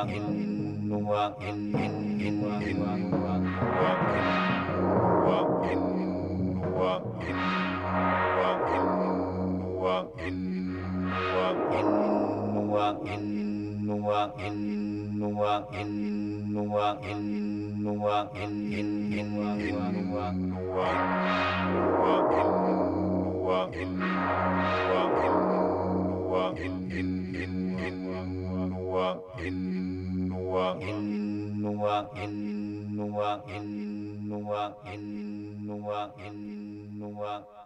aking وإن وإن وإن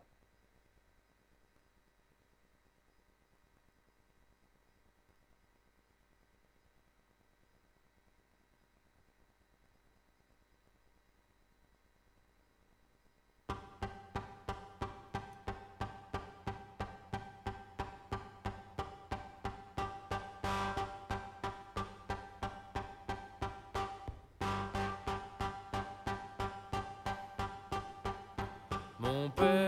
Mon père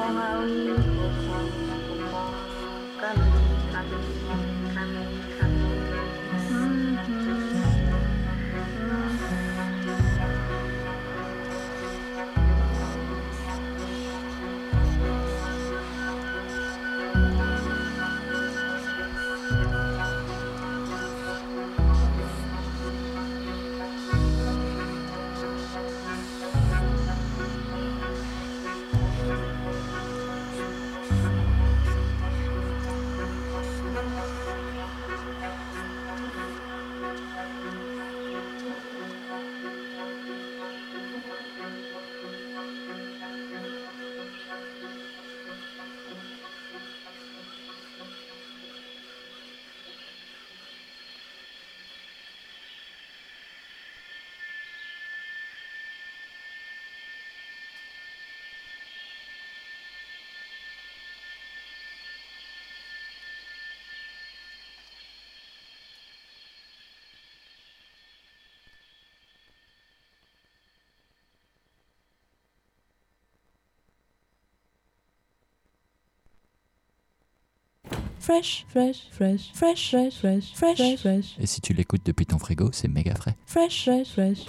mempengaruhi kami Fresh, fresh, fresh, fresh, fresh, fresh, fresh, fresh, Et si tu l'écoutes depuis ton frigo, c'est méga frais. fresh, fresh, fresh.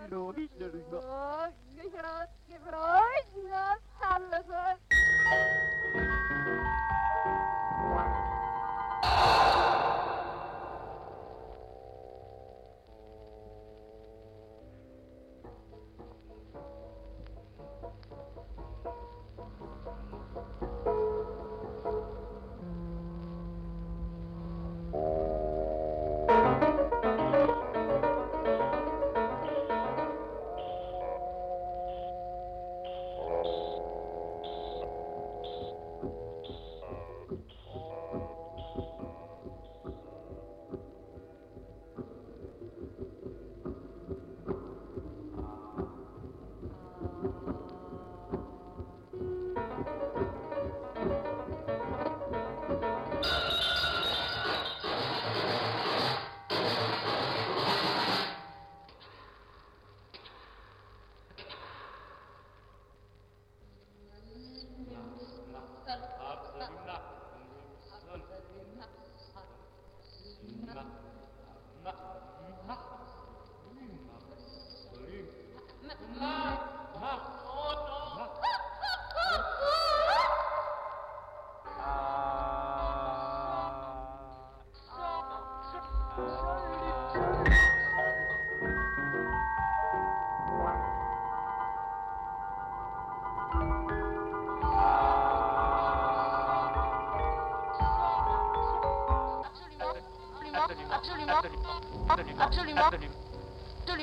Hallo, Hitler, ich mach's. Ach, ich hab's gefreut, ich hab's alles.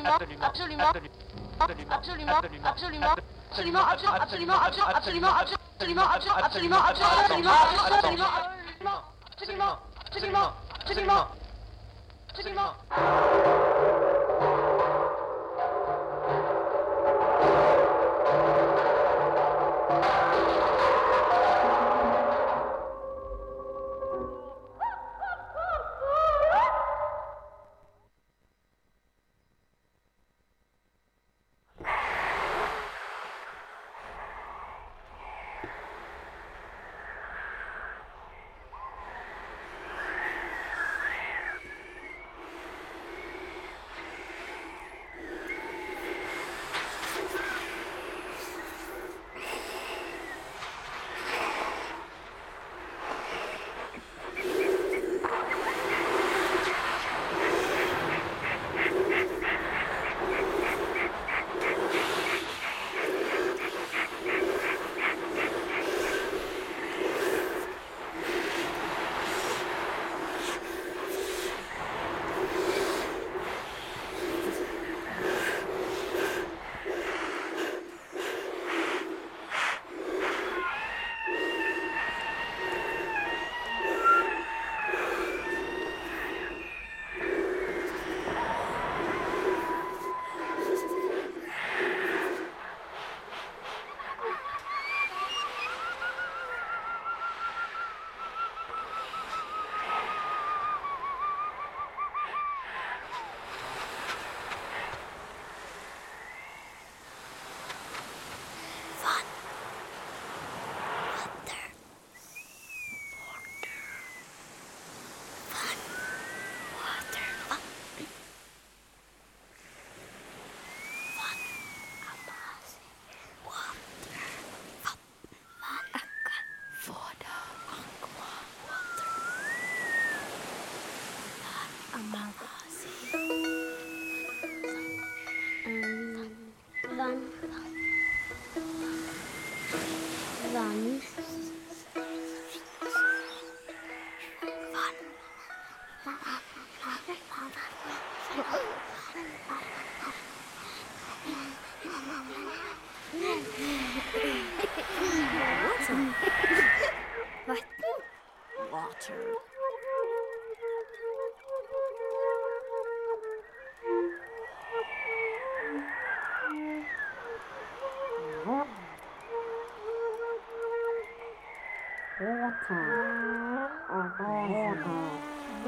absolument, absolument, absolument, absolument, absolument, absolument, absolument, absolument, absolument, absolument, absolument, absolument, absolument, absolument, absolument, absolument,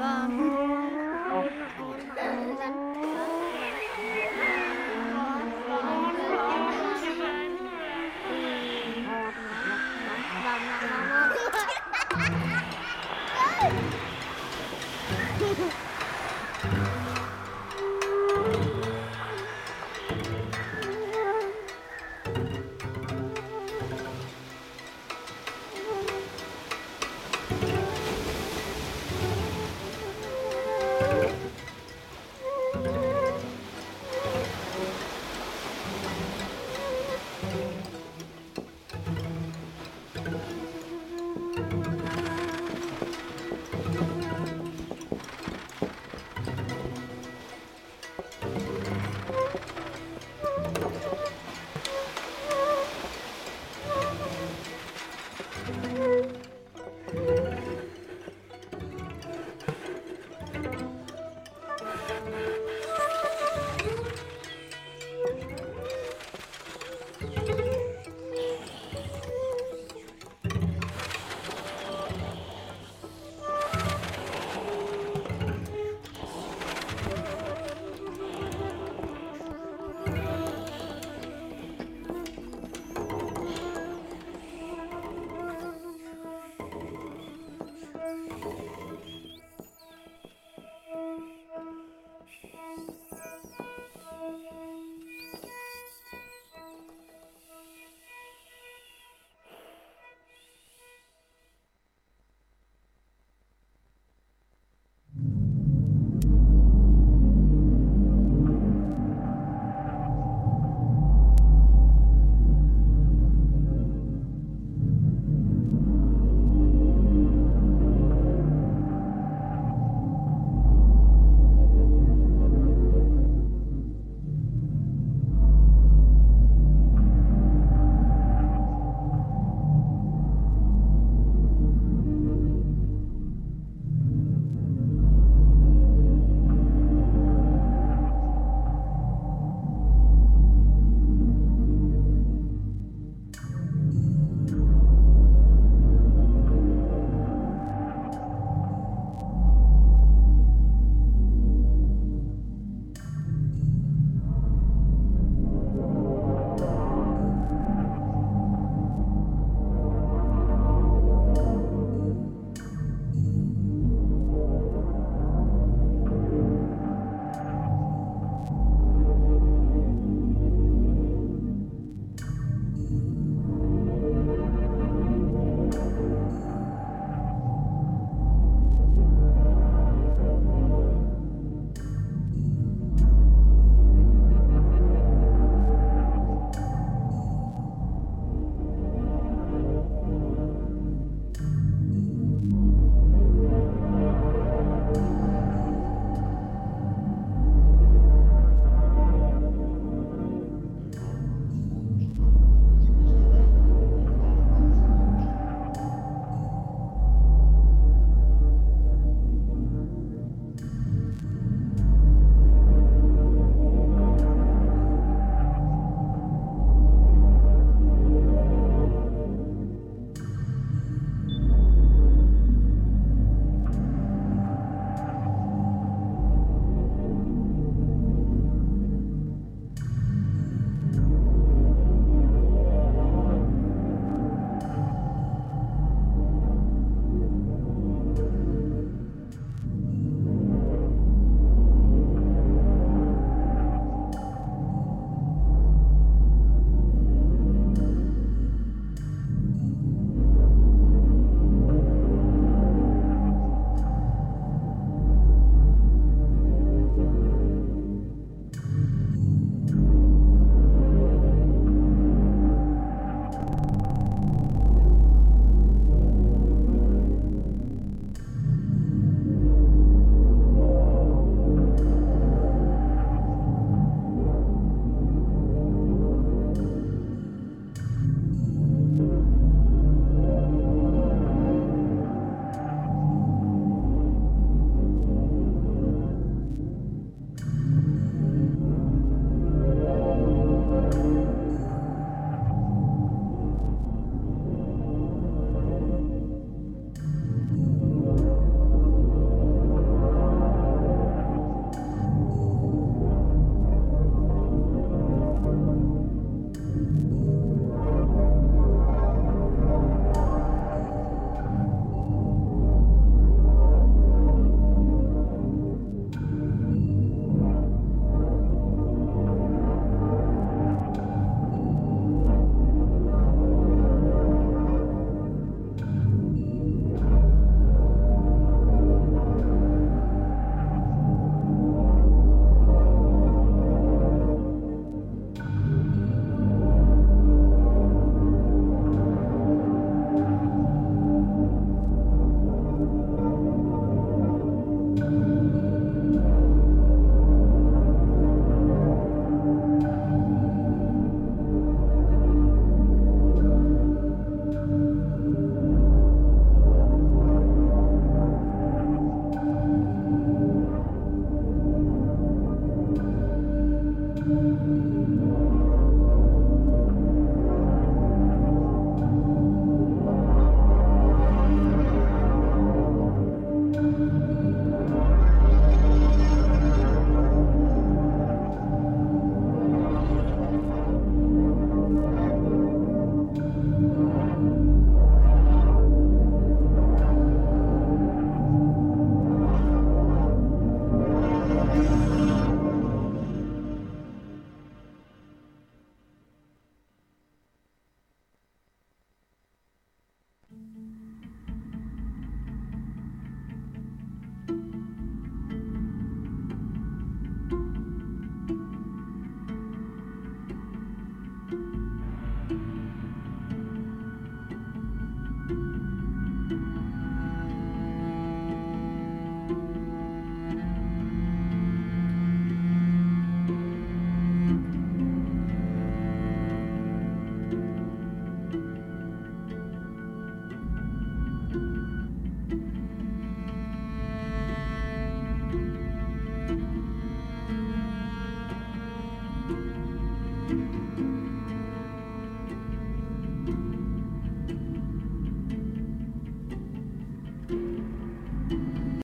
嗯